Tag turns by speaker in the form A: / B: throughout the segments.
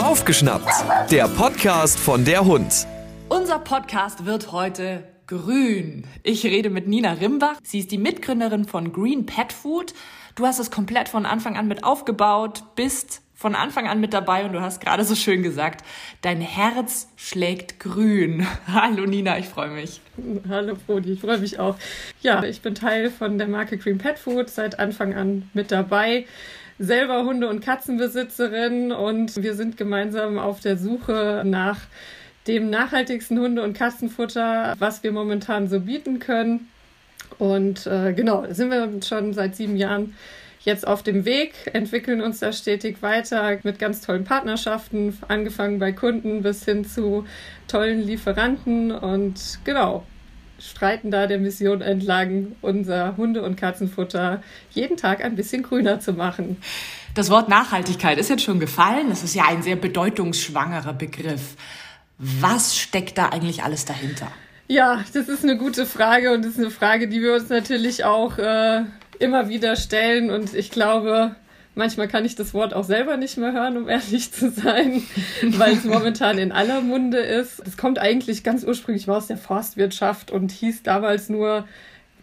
A: Aufgeschnappt, der Podcast von der Hund.
B: Unser Podcast wird heute grün. Ich rede mit Nina Rimbach. Sie ist die Mitgründerin von Green Pet Food. Du hast es komplett von Anfang an mit aufgebaut, bist von Anfang an mit dabei und du hast gerade so schön gesagt, dein Herz schlägt grün. Hallo Nina, ich freue mich.
C: Hallo Frodi, ich freue mich auch. Ja, ich bin Teil von der Marke Green Pet Food, seit Anfang an mit dabei selber Hunde- und Katzenbesitzerin und wir sind gemeinsam auf der Suche nach dem nachhaltigsten Hunde- und Katzenfutter, was wir momentan so bieten können. Und äh, genau, sind wir schon seit sieben Jahren jetzt auf dem Weg, entwickeln uns da stetig weiter mit ganz tollen Partnerschaften, angefangen bei Kunden bis hin zu tollen Lieferanten und genau, streiten da der Mission entlang, unser Hunde- und Katzenfutter jeden Tag ein bisschen grüner zu machen.
B: Das Wort Nachhaltigkeit ist jetzt schon gefallen. Das ist ja ein sehr bedeutungsschwangerer Begriff. Was steckt da eigentlich alles dahinter?
C: Ja, das ist eine gute Frage und das ist eine Frage, die wir uns natürlich auch äh, immer wieder stellen. Und ich glaube, Manchmal kann ich das Wort auch selber nicht mehr hören, um ehrlich zu sein, weil es momentan in aller Munde ist. Es kommt eigentlich ganz ursprünglich aus der Forstwirtschaft und hieß damals nur,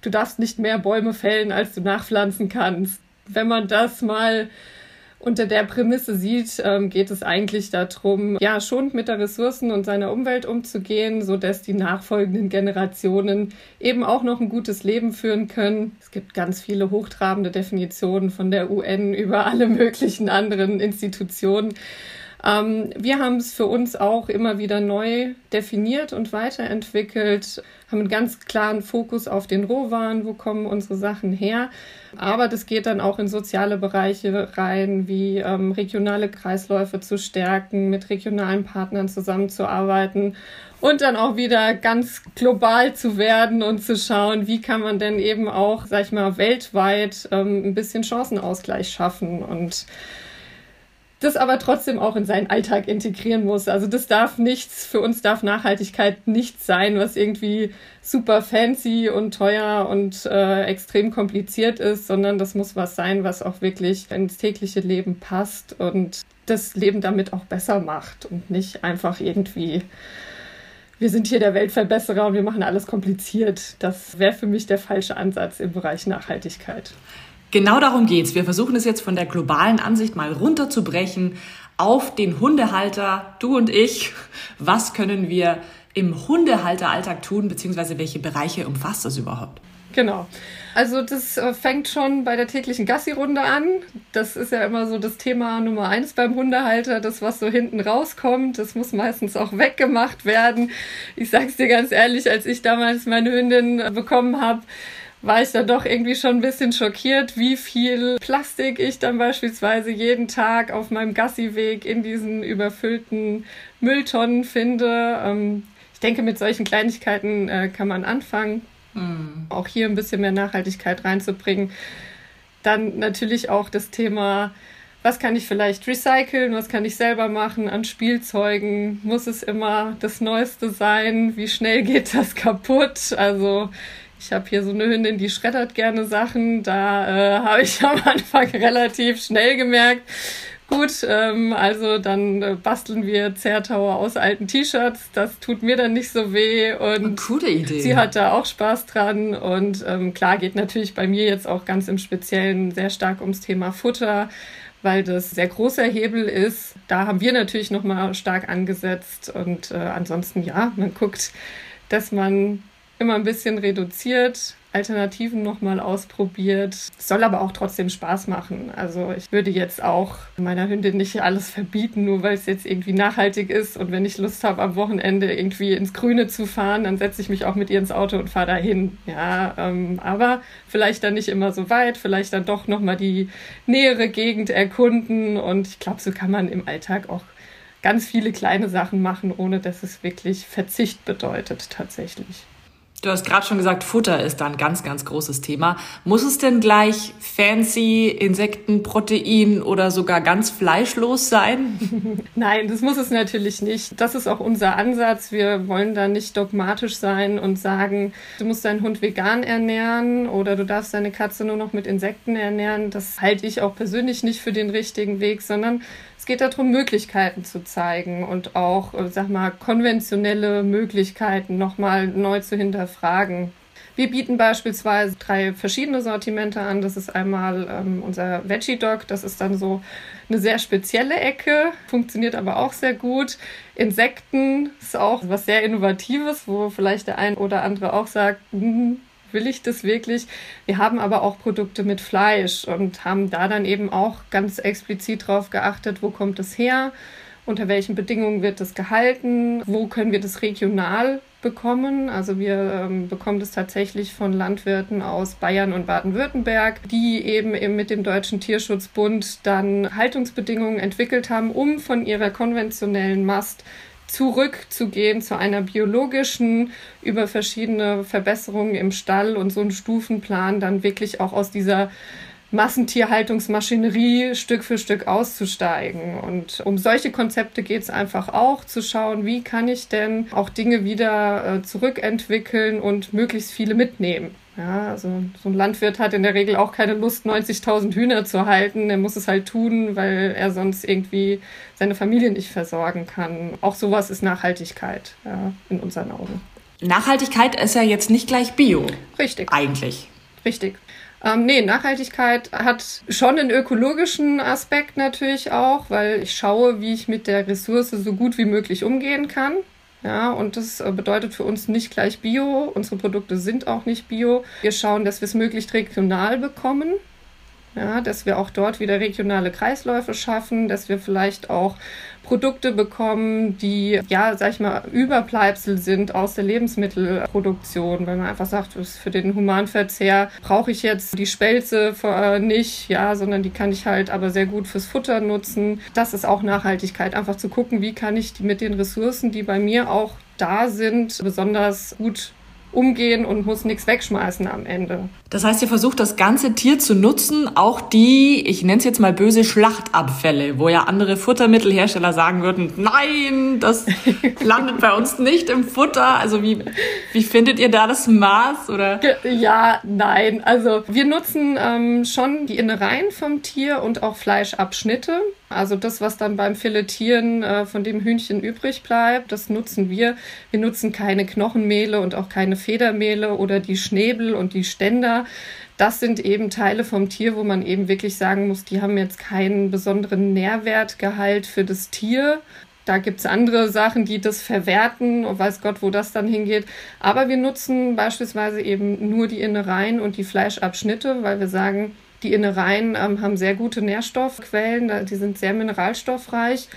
C: du darfst nicht mehr Bäume fällen, als du nachpflanzen kannst. Wenn man das mal unter der Prämisse sieht, ähm, geht es eigentlich darum, ja, schonend mit der Ressourcen und seiner Umwelt umzugehen, so dass die nachfolgenden Generationen eben auch noch ein gutes Leben führen können. Es gibt ganz viele hochtrabende Definitionen von der UN über alle möglichen anderen Institutionen. Ähm, wir haben es für uns auch immer wieder neu definiert und weiterentwickelt, haben einen ganz klaren Fokus auf den Rohwaren, wo kommen unsere Sachen her. Aber das geht dann auch in soziale Bereiche rein, wie ähm, regionale Kreisläufe zu stärken, mit regionalen Partnern zusammenzuarbeiten und dann auch wieder ganz global zu werden und zu schauen, wie kann man denn eben auch, sag ich mal, weltweit ähm, ein bisschen Chancenausgleich schaffen und das aber trotzdem auch in seinen Alltag integrieren muss. Also das darf nichts, für uns darf Nachhaltigkeit nichts sein, was irgendwie super fancy und teuer und äh, extrem kompliziert ist, sondern das muss was sein, was auch wirklich ins tägliche Leben passt und das Leben damit auch besser macht und nicht einfach irgendwie wir sind hier der Weltverbesserer und wir machen alles kompliziert. Das wäre für mich der falsche Ansatz im Bereich Nachhaltigkeit.
B: Genau darum geht's. Wir versuchen es jetzt von der globalen Ansicht mal runterzubrechen auf den Hundehalter, du und ich. Was können wir im Hundehalteralltag tun, beziehungsweise welche Bereiche umfasst das überhaupt?
C: Genau. Also das äh, fängt schon bei der täglichen Gassi-Runde an. Das ist ja immer so das Thema Nummer eins beim Hundehalter. Das, was so hinten rauskommt, das muss meistens auch weggemacht werden. Ich sag's dir ganz ehrlich, als ich damals meine Hündin bekommen habe, war ich dann doch irgendwie schon ein bisschen schockiert, wie viel Plastik ich dann beispielsweise jeden Tag auf meinem Gassi-Weg in diesen überfüllten Mülltonnen finde. Ähm, ich denke, mit solchen Kleinigkeiten äh, kann man anfangen, mhm. auch hier ein bisschen mehr Nachhaltigkeit reinzubringen. Dann natürlich auch das Thema, was kann ich vielleicht recyceln, was kann ich selber machen an Spielzeugen? Muss es immer das Neueste sein? Wie schnell geht das kaputt? Also ich habe hier so eine Hündin, die schreddert gerne Sachen. Da äh, habe ich am Anfang relativ schnell gemerkt, gut, ähm, also dann äh, basteln wir Zertauer aus alten T-Shirts. Das tut mir dann nicht so weh. Und
B: Coole Idee.
C: Sie hat da auch Spaß dran. Und ähm, klar geht natürlich bei mir jetzt auch ganz im Speziellen sehr stark ums Thema Futter weil das sehr großer Hebel ist. Da haben wir natürlich nochmal stark angesetzt und äh, ansonsten ja, man guckt, dass man immer ein bisschen reduziert, Alternativen nochmal ausprobiert. Soll aber auch trotzdem Spaß machen. Also ich würde jetzt auch meiner Hündin nicht alles verbieten, nur weil es jetzt irgendwie nachhaltig ist. Und wenn ich Lust habe, am Wochenende irgendwie ins Grüne zu fahren, dann setze ich mich auch mit ihr ins Auto und fahre dahin. Ja, ähm, aber vielleicht dann nicht immer so weit, vielleicht dann doch nochmal die nähere Gegend erkunden. Und ich glaube, so kann man im Alltag auch ganz viele kleine Sachen machen, ohne dass es wirklich Verzicht bedeutet tatsächlich.
B: Du hast gerade schon gesagt, Futter ist da ein ganz, ganz großes Thema. Muss es denn gleich fancy Insektenprotein oder sogar ganz fleischlos sein?
C: Nein, das muss es natürlich nicht. Das ist auch unser Ansatz. Wir wollen da nicht dogmatisch sein und sagen, du musst deinen Hund vegan ernähren oder du darfst deine Katze nur noch mit Insekten ernähren. Das halte ich auch persönlich nicht für den richtigen Weg, sondern Es geht darum, Möglichkeiten zu zeigen und auch, äh, sag mal, konventionelle Möglichkeiten nochmal neu zu hinterfragen. Wir bieten beispielsweise drei verschiedene Sortimente an. Das ist einmal ähm, unser Veggie Dog. Das ist dann so eine sehr spezielle Ecke, funktioniert aber auch sehr gut. Insekten ist auch was sehr Innovatives, wo vielleicht der ein oder andere auch sagt, hm, will ich das wirklich? Wir haben aber auch Produkte mit Fleisch und haben da dann eben auch ganz explizit drauf geachtet, wo kommt es her? Unter welchen Bedingungen wird es gehalten? Wo können wir das regional bekommen. Also wir ähm, bekommen das tatsächlich von Landwirten aus Bayern und Baden-Württemberg, die eben, eben mit dem Deutschen Tierschutzbund dann Haltungsbedingungen entwickelt haben, um von ihrer konventionellen Mast zurückzugehen zu einer biologischen über verschiedene Verbesserungen im Stall und so einen Stufenplan dann wirklich auch aus dieser Massentierhaltungsmaschinerie Stück für Stück auszusteigen. Und um solche Konzepte geht es einfach auch, zu schauen, wie kann ich denn auch Dinge wieder äh, zurückentwickeln und möglichst viele mitnehmen. Ja, also so ein Landwirt hat in der Regel auch keine Lust, 90.000 Hühner zu halten. Er muss es halt tun, weil er sonst irgendwie seine Familie nicht versorgen kann. Auch sowas ist Nachhaltigkeit ja, in unseren Augen.
B: Nachhaltigkeit ist ja jetzt nicht gleich Bio.
C: Richtig.
B: Eigentlich.
C: Richtig. Ähm, nee, Nachhaltigkeit hat schon einen ökologischen Aspekt natürlich auch, weil ich schaue, wie ich mit der Ressource so gut wie möglich umgehen kann. Ja, und das äh, bedeutet für uns nicht gleich Bio. Unsere Produkte sind auch nicht Bio. Wir schauen, dass wir es möglichst regional bekommen ja, dass wir auch dort wieder regionale Kreisläufe schaffen, dass wir vielleicht auch Produkte bekommen, die, ja, sag ich mal, Überbleibsel sind aus der Lebensmittelproduktion, weil man einfach sagt, für den Humanverzehr brauche ich jetzt die Spelze äh, nicht, ja, sondern die kann ich halt aber sehr gut fürs Futter nutzen. Das ist auch Nachhaltigkeit, einfach zu gucken, wie kann ich mit den Ressourcen, die bei mir auch da sind, besonders gut umgehen und muss nichts wegschmeißen am Ende.
B: Das heißt, ihr versucht das ganze Tier zu nutzen, auch die, ich nenne es jetzt mal böse Schlachtabfälle, wo ja andere Futtermittelhersteller sagen würden, nein, das landet bei uns nicht im Futter. Also wie, wie findet ihr da das Maß? Oder?
C: Ja, nein. Also wir nutzen ähm, schon die Innereien vom Tier und auch Fleischabschnitte. Also das, was dann beim Filetieren äh, von dem Hühnchen übrig bleibt, das nutzen wir. Wir nutzen keine Knochenmehle und auch keine Federmehle oder die Schnäbel und die Ständer. Das sind eben Teile vom Tier, wo man eben wirklich sagen muss, die haben jetzt keinen besonderen Nährwertgehalt für das Tier. Da gibt's andere Sachen, die das verwerten und weiß Gott, wo das dann hingeht. Aber wir nutzen beispielsweise eben nur die Innereien und die Fleischabschnitte, weil wir sagen, die Innereien ähm, haben sehr gute Nährstoffquellen, die sind sehr mineralstoffreich.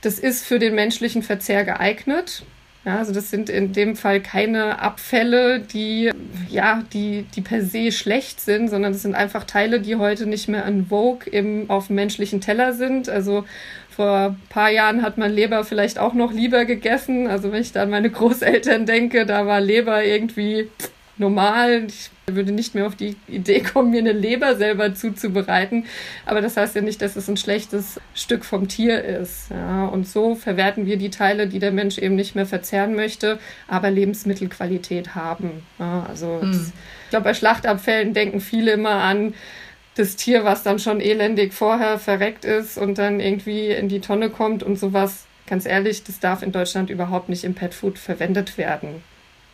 C: Das ist für den menschlichen Verzehr geeignet. Ja, also das sind in dem Fall keine Abfälle, die ja, die, die per se schlecht sind, sondern das sind einfach Teile, die heute nicht mehr an Vogue im, auf dem menschlichen Teller sind. Also vor ein paar Jahren hat man Leber vielleicht auch noch lieber gegessen. Also wenn ich da an meine Großeltern denke, da war Leber irgendwie normal. Ich würde nicht mehr auf die Idee kommen, mir eine Leber selber zuzubereiten. Aber das heißt ja nicht, dass es ein schlechtes Stück vom Tier ist. Ja, und so verwerten wir die Teile, die der Mensch eben nicht mehr verzehren möchte, aber Lebensmittelqualität haben. Ja, also mhm. das, ich glaube, bei Schlachtabfällen denken viele immer an das Tier, was dann schon elendig vorher verreckt ist und dann irgendwie in die Tonne kommt und sowas. Ganz ehrlich, das darf in Deutschland überhaupt nicht im Petfood verwendet werden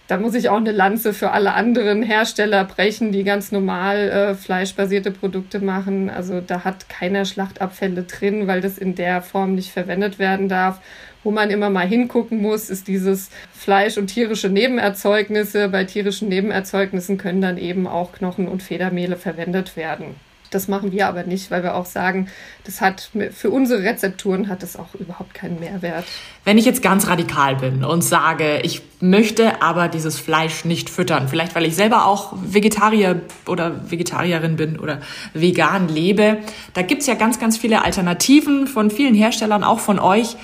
C: da muss ich auch eine Lanze für alle anderen Hersteller brechen, die ganz normal äh, fleischbasierte Produkte machen. Also da hat keiner Schlachtabfälle drin, weil das in der Form nicht verwendet werden darf. Wo man immer mal hingucken muss, ist dieses Fleisch und tierische Nebenerzeugnisse. Bei tierischen Nebenerzeugnissen können dann eben auch Knochen und Federmehle verwendet werden. Das machen wir aber nicht, weil wir auch sagen, das hat für unsere Rezepturen hat das auch überhaupt keinen Mehrwert.
B: Wenn ich jetzt ganz radikal bin und sage, ich möchte aber dieses Fleisch nicht füttern, vielleicht weil ich selber auch Vegetarier oder Vegetarierin bin oder vegan lebe, da gibt's ja ganz, ganz viele Alternativen von vielen Herstellern, auch von euch.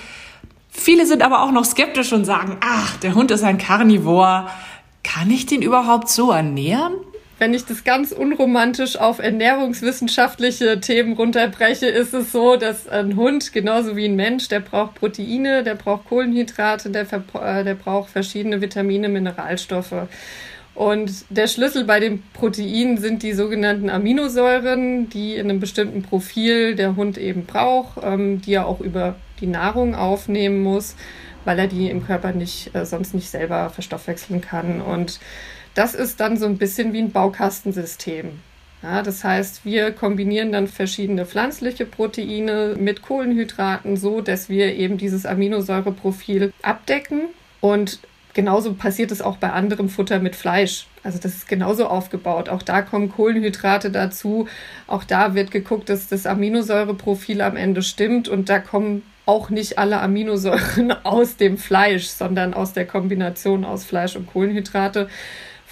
B: Viele sind aber auch noch skeptisch und sagen, ach, der Hund ist ein Karnivor. Kann ich den überhaupt so ernähren?
C: Wenn ich das ganz unromantisch auf ernährungswissenschaftliche Themen runterbreche, ist es so, dass ein Hund genauso wie ein Mensch, der braucht Proteine, der braucht Kohlenhydrate, der, äh, der braucht verschiedene Vitamine, Mineralstoffe. Und der Schlüssel bei den Proteinen sind die sogenannten Aminosäuren, die in einem bestimmten Profil der Hund eben braucht, ähm, die er auch über die Nahrung aufnehmen muss, weil er die im Körper nicht, äh, sonst nicht selber verstoffwechseln kann. Und das ist dann so ein bisschen wie ein Baukastensystem. Ja, das heißt, wir kombinieren dann verschiedene pflanzliche Proteine mit Kohlenhydraten so, dass wir eben dieses Aminosäureprofil abdecken. Und genauso passiert es auch bei anderem Futter mit Fleisch. Also das ist genauso aufgebaut. Auch da kommen Kohlenhydrate dazu. Auch da wird geguckt, dass das Aminosäureprofil am Ende stimmt. Und da kommen auch nicht alle Aminosäuren aus dem Fleisch, sondern aus der Kombination aus Fleisch und Kohlenhydrate.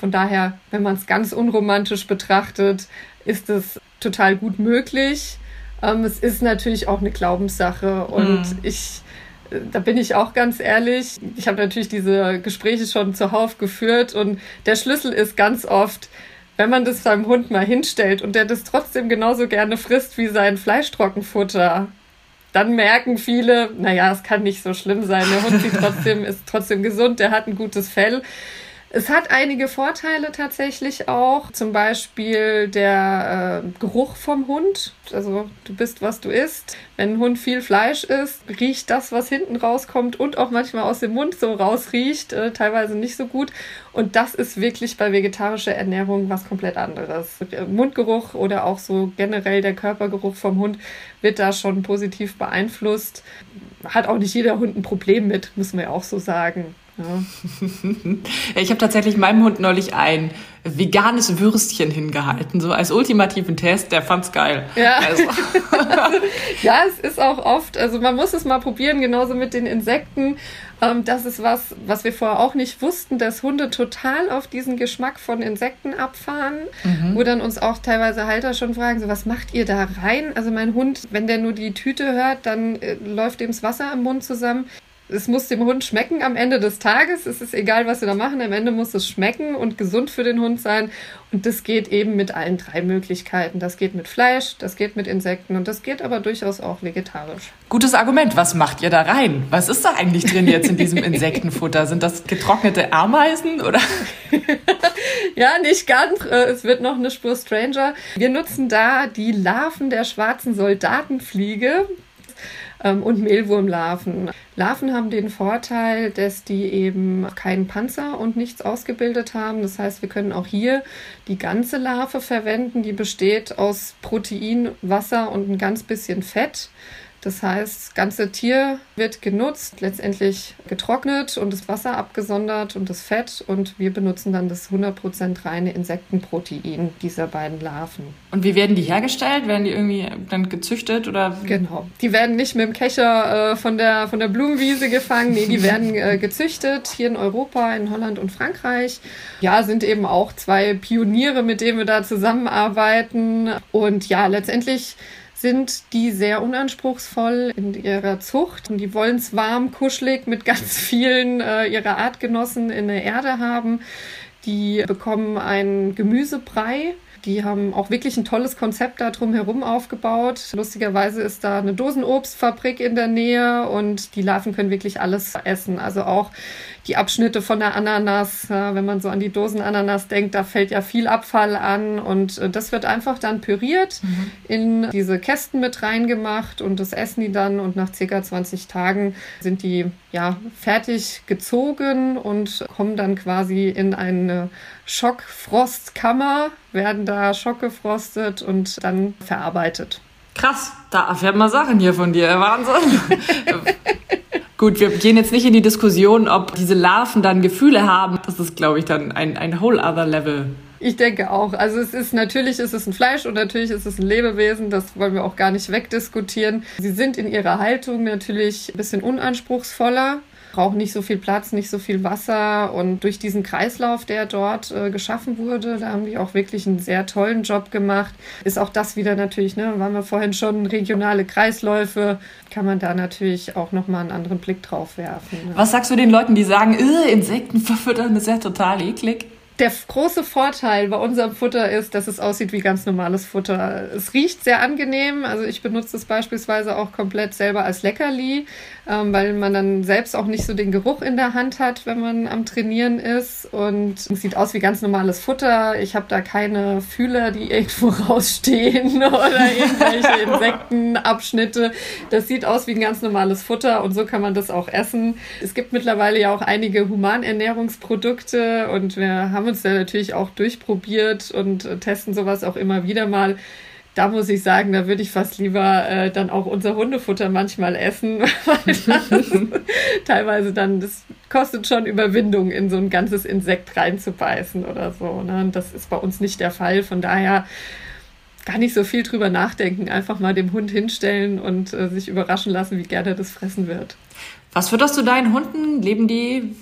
C: Von daher, wenn man es ganz unromantisch betrachtet, ist es total gut möglich. Ähm, es ist natürlich auch eine Glaubenssache und mhm. ich, da bin ich auch ganz ehrlich. Ich habe natürlich diese Gespräche schon zuhauf geführt und der Schlüssel ist ganz oft, wenn man das seinem Hund mal hinstellt und der das trotzdem genauso gerne frisst wie sein Fleischtrockenfutter, dann merken viele, naja, es kann nicht so schlimm sein. Der Hund trotzdem, ist trotzdem gesund, der hat ein gutes Fell. Es hat einige Vorteile tatsächlich auch, zum Beispiel der äh, Geruch vom Hund. Also du bist, was du isst. Wenn ein Hund viel Fleisch isst, riecht das, was hinten rauskommt und auch manchmal aus dem Mund so rausriecht, äh, teilweise nicht so gut. Und das ist wirklich bei vegetarischer Ernährung was komplett anderes. Mundgeruch oder auch so generell der Körpergeruch vom Hund wird da schon positiv beeinflusst. Hat auch nicht jeder Hund ein Problem mit, muss man ja auch so sagen. Ja.
B: ich habe tatsächlich meinem Hund neulich ein veganes Würstchen hingehalten, so als ultimativen Test. Der fand's geil.
C: Ja.
B: Also.
C: ja, es ist auch oft, also man muss es mal probieren, genauso mit den Insekten. Ähm, das ist was, was wir vorher auch nicht wussten, dass Hunde total auf diesen Geschmack von Insekten abfahren, mhm. wo dann uns auch teilweise Halter schon fragen, so was macht ihr da rein? Also mein Hund, wenn der nur die Tüte hört, dann äh, läuft ihm das Wasser im Mund zusammen es muss dem Hund schmecken am Ende des Tages. Es ist egal, was wir da machen. Am Ende muss es schmecken und gesund für den Hund sein. Und das geht eben mit allen drei Möglichkeiten. Das geht mit Fleisch, das geht mit Insekten und das geht aber durchaus auch vegetarisch.
B: Gutes Argument. Was macht ihr da rein? Was ist da eigentlich drin jetzt in diesem Insektenfutter? Sind das getrocknete Ameisen oder?
C: ja, nicht ganz. Äh, es wird noch eine Spur stranger. Wir nutzen da die Larven der schwarzen Soldatenfliege und Mehlwurmlarven. Larven haben den Vorteil, dass die eben keinen Panzer und nichts ausgebildet haben. Das heißt, wir können auch hier die ganze Larve verwenden. Die besteht aus Protein, Wasser und ein ganz bisschen Fett. Das heißt, das ganze Tier wird genutzt, letztendlich getrocknet und das Wasser abgesondert und das Fett und wir benutzen dann das 100% reine Insektenprotein dieser beiden Larven.
B: Und wie werden die hergestellt? Werden die irgendwie dann gezüchtet oder?
C: Genau. Die werden nicht mit dem Kescher äh, von, der, von der Blumenwiese gefangen, nee, die werden äh, gezüchtet hier in Europa, in Holland und Frankreich. Ja, sind eben auch zwei Pioniere, mit denen wir da zusammenarbeiten und ja, letztendlich sind die sehr unanspruchsvoll in ihrer Zucht. Und die wollen es warm, kuschelig mit ganz vielen äh, ihrer Artgenossen in der Erde haben. Die bekommen einen Gemüsebrei die haben auch wirklich ein tolles Konzept da drumherum aufgebaut. Lustigerweise ist da eine Dosenobstfabrik in der Nähe und die Larven können wirklich alles essen. Also auch die Abschnitte von der Ananas, wenn man so an die Dosenananas denkt, da fällt ja viel Abfall an und äh, das wird einfach dann püriert, mhm. in diese Kästen mit reingemacht und das essen die dann und nach circa 20 Tagen sind die ja fertig gezogen und kommen dann quasi in eine Schockfrostkammer, werden da schockgefrostet und dann verarbeitet.
B: Krass, da erfährt man Sachen hier von dir. Wahnsinn. Gut, wir gehen jetzt nicht in die Diskussion, ob diese Larven dann Gefühle haben. Das ist, glaube ich, dann ein, ein whole other level.
C: Ich denke auch. Also es ist natürlich ist es ein Fleisch und natürlich ist es ein Lebewesen. Das wollen wir auch gar nicht wegdiskutieren. Sie sind in ihrer Haltung natürlich ein bisschen unanspruchsvoller brauchen nicht so viel Platz, nicht so viel Wasser. Und durch diesen Kreislauf, der dort äh, geschaffen wurde, da haben die auch wirklich einen sehr tollen Job gemacht. Ist auch das wieder natürlich, ne, waren wir vorhin schon, regionale Kreisläufe, kann man da natürlich auch nochmal einen anderen Blick drauf werfen.
B: Ne? Was sagst du den Leuten, die sagen, Insekten verfüttern, ist ja total eklig?
C: Der große Vorteil bei unserem Futter ist, dass es aussieht wie ganz normales Futter. Es riecht sehr angenehm. Also ich benutze es beispielsweise auch komplett selber als Leckerli, ähm, weil man dann selbst auch nicht so den Geruch in der Hand hat, wenn man am Trainieren ist. Und es sieht aus wie ganz normales Futter. Ich habe da keine Fühler, die irgendwo rausstehen oder irgendwelche Insektenabschnitte. Das sieht aus wie ein ganz normales Futter und so kann man das auch essen. Es gibt mittlerweile ja auch einige Humanernährungsprodukte und wir haben uns da natürlich auch durchprobiert und äh, testen sowas auch immer wieder mal. Da muss ich sagen, da würde ich fast lieber äh, dann auch unser Hundefutter manchmal essen, teilweise dann, das kostet schon Überwindung, in so ein ganzes Insekt reinzubeißen oder so. Ne? Und das ist bei uns nicht der Fall. Von daher gar nicht so viel drüber nachdenken, einfach mal dem Hund hinstellen und äh, sich überraschen lassen, wie gerne das fressen wird.
B: Was fütterst du deinen Hunden? Leben die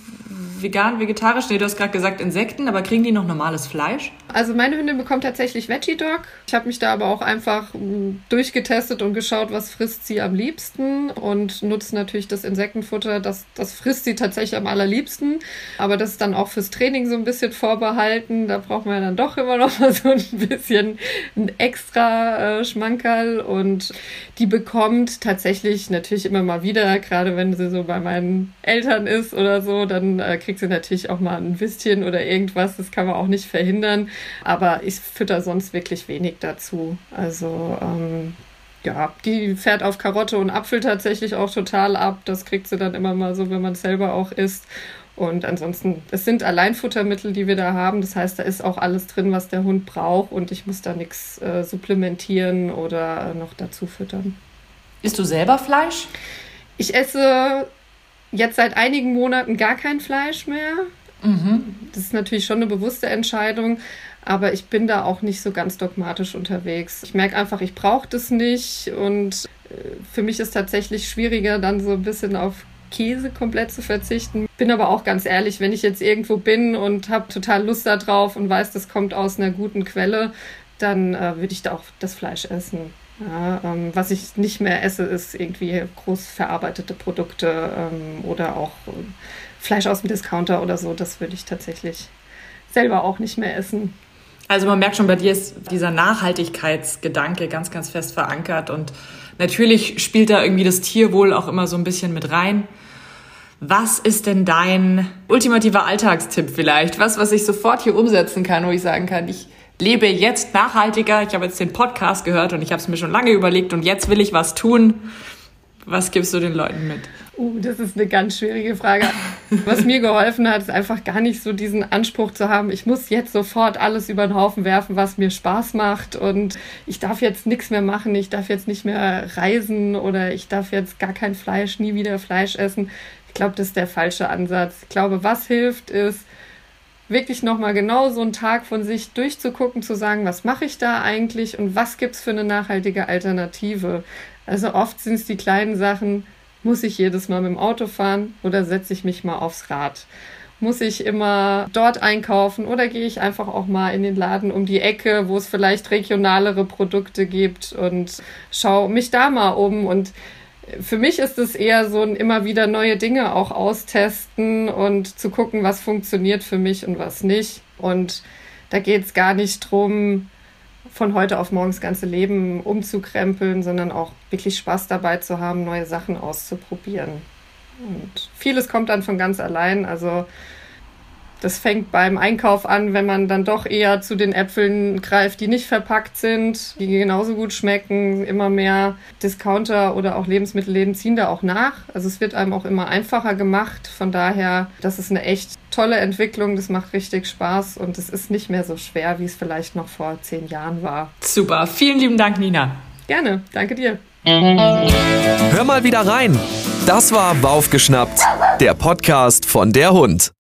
B: vegan, vegetarisch? Nee, du hast gerade gesagt Insekten, aber kriegen die noch normales Fleisch?
C: Also meine Hündin bekommt tatsächlich Veggie Dog. Ich habe mich da aber auch einfach hm, durchgetestet und geschaut, was frisst sie am liebsten und nutzt natürlich das Insektenfutter. Das, das frisst sie tatsächlich am allerliebsten. Aber das ist dann auch fürs Training so ein bisschen vorbehalten. Da braucht man ja dann doch immer noch mal so ein bisschen ein extra äh, Schmankerl. Und die bekommt tatsächlich natürlich immer mal wieder, gerade wenn sie so bei meinen Eltern ist oder so, dann äh, kriegt sie natürlich auch mal ein Würstchen oder irgendwas. Das kann man auch nicht verhindern. Aber ich fütter sonst wirklich wenig dazu. Also ähm, ja, die fährt auf Karotte und Apfel tatsächlich auch total ab. Das kriegt sie dann immer mal so, wenn man es selber auch isst. Und ansonsten, es sind Alleinfuttermittel, die wir da haben. Das heißt, da ist auch alles drin, was der Hund braucht und ich muss da nichts äh, supplementieren oder noch dazu füttern.
B: Isst du selber Fleisch?
C: Ich esse jetzt seit einigen Monaten gar kein Fleisch mehr. Mhm. Das ist natürlich schon eine bewusste Entscheidung, aber ich bin da auch nicht so ganz dogmatisch unterwegs. Ich merke einfach, ich brauche das nicht und äh, für mich ist tatsächlich schwieriger, dann so ein bisschen auf Käse komplett zu verzichten. Bin aber auch ganz ehrlich, wenn ich jetzt irgendwo bin und habe total Lust darauf und weiß, das kommt aus einer guten Quelle, dann äh, würde ich da auch das Fleisch essen. Ja, ähm, was ich nicht mehr esse, ist irgendwie groß verarbeitete Produkte ähm, oder auch äh, Fleisch aus dem Discounter oder so. Das würde ich tatsächlich selber auch nicht mehr essen.
B: Also man merkt schon, bei dir ist dieser Nachhaltigkeitsgedanke ganz, ganz fest verankert und natürlich spielt da irgendwie das Tierwohl auch immer so ein bisschen mit rein. Was ist denn dein ultimativer Alltagstipp vielleicht? Was, was ich sofort hier umsetzen kann, wo ich sagen kann, ich lebe jetzt nachhaltiger. Ich habe jetzt den Podcast gehört und ich habe es mir schon lange überlegt und jetzt will ich was tun. Was gibst du den Leuten mit?
C: Uh, das ist eine ganz schwierige Frage. Was mir geholfen hat, ist einfach gar nicht so diesen Anspruch zu haben, ich muss jetzt sofort alles über den Haufen werfen, was mir Spaß macht und ich darf jetzt nichts mehr machen, ich darf jetzt nicht mehr reisen oder ich darf jetzt gar kein Fleisch, nie wieder Fleisch essen. Ich glaube, das ist der falsche Ansatz. Ich glaube, was hilft, ist, wirklich nochmal genau so einen Tag von sich durchzugucken, zu sagen, was mache ich da eigentlich und was gibt es für eine nachhaltige Alternative. Also oft sind es die kleinen Sachen, muss ich jedes Mal mit dem Auto fahren oder setze ich mich mal aufs Rad? Muss ich immer dort einkaufen oder gehe ich einfach auch mal in den Laden um die Ecke, wo es vielleicht regionalere Produkte gibt und schaue mich da mal um und für mich ist es eher so ein immer wieder neue Dinge auch austesten und zu gucken, was funktioniert für mich und was nicht. Und da geht es gar nicht drum, von heute auf morgen das ganze Leben umzukrempeln, sondern auch wirklich Spaß dabei zu haben, neue Sachen auszuprobieren. Und vieles kommt dann von ganz allein. Also das fängt beim Einkauf an, wenn man dann doch eher zu den Äpfeln greift, die nicht verpackt sind, die genauso gut schmecken. Immer mehr Discounter oder auch Lebensmittelläden ziehen da auch nach. Also es wird einem auch immer einfacher gemacht. Von daher, das ist eine echt tolle Entwicklung. Das macht richtig Spaß und es ist nicht mehr so schwer, wie es vielleicht noch vor zehn Jahren war.
B: Super. Vielen lieben Dank, Nina.
C: Gerne. Danke dir.
A: Hör mal wieder rein. Das war Baufgeschnappt, der Podcast von der Hund.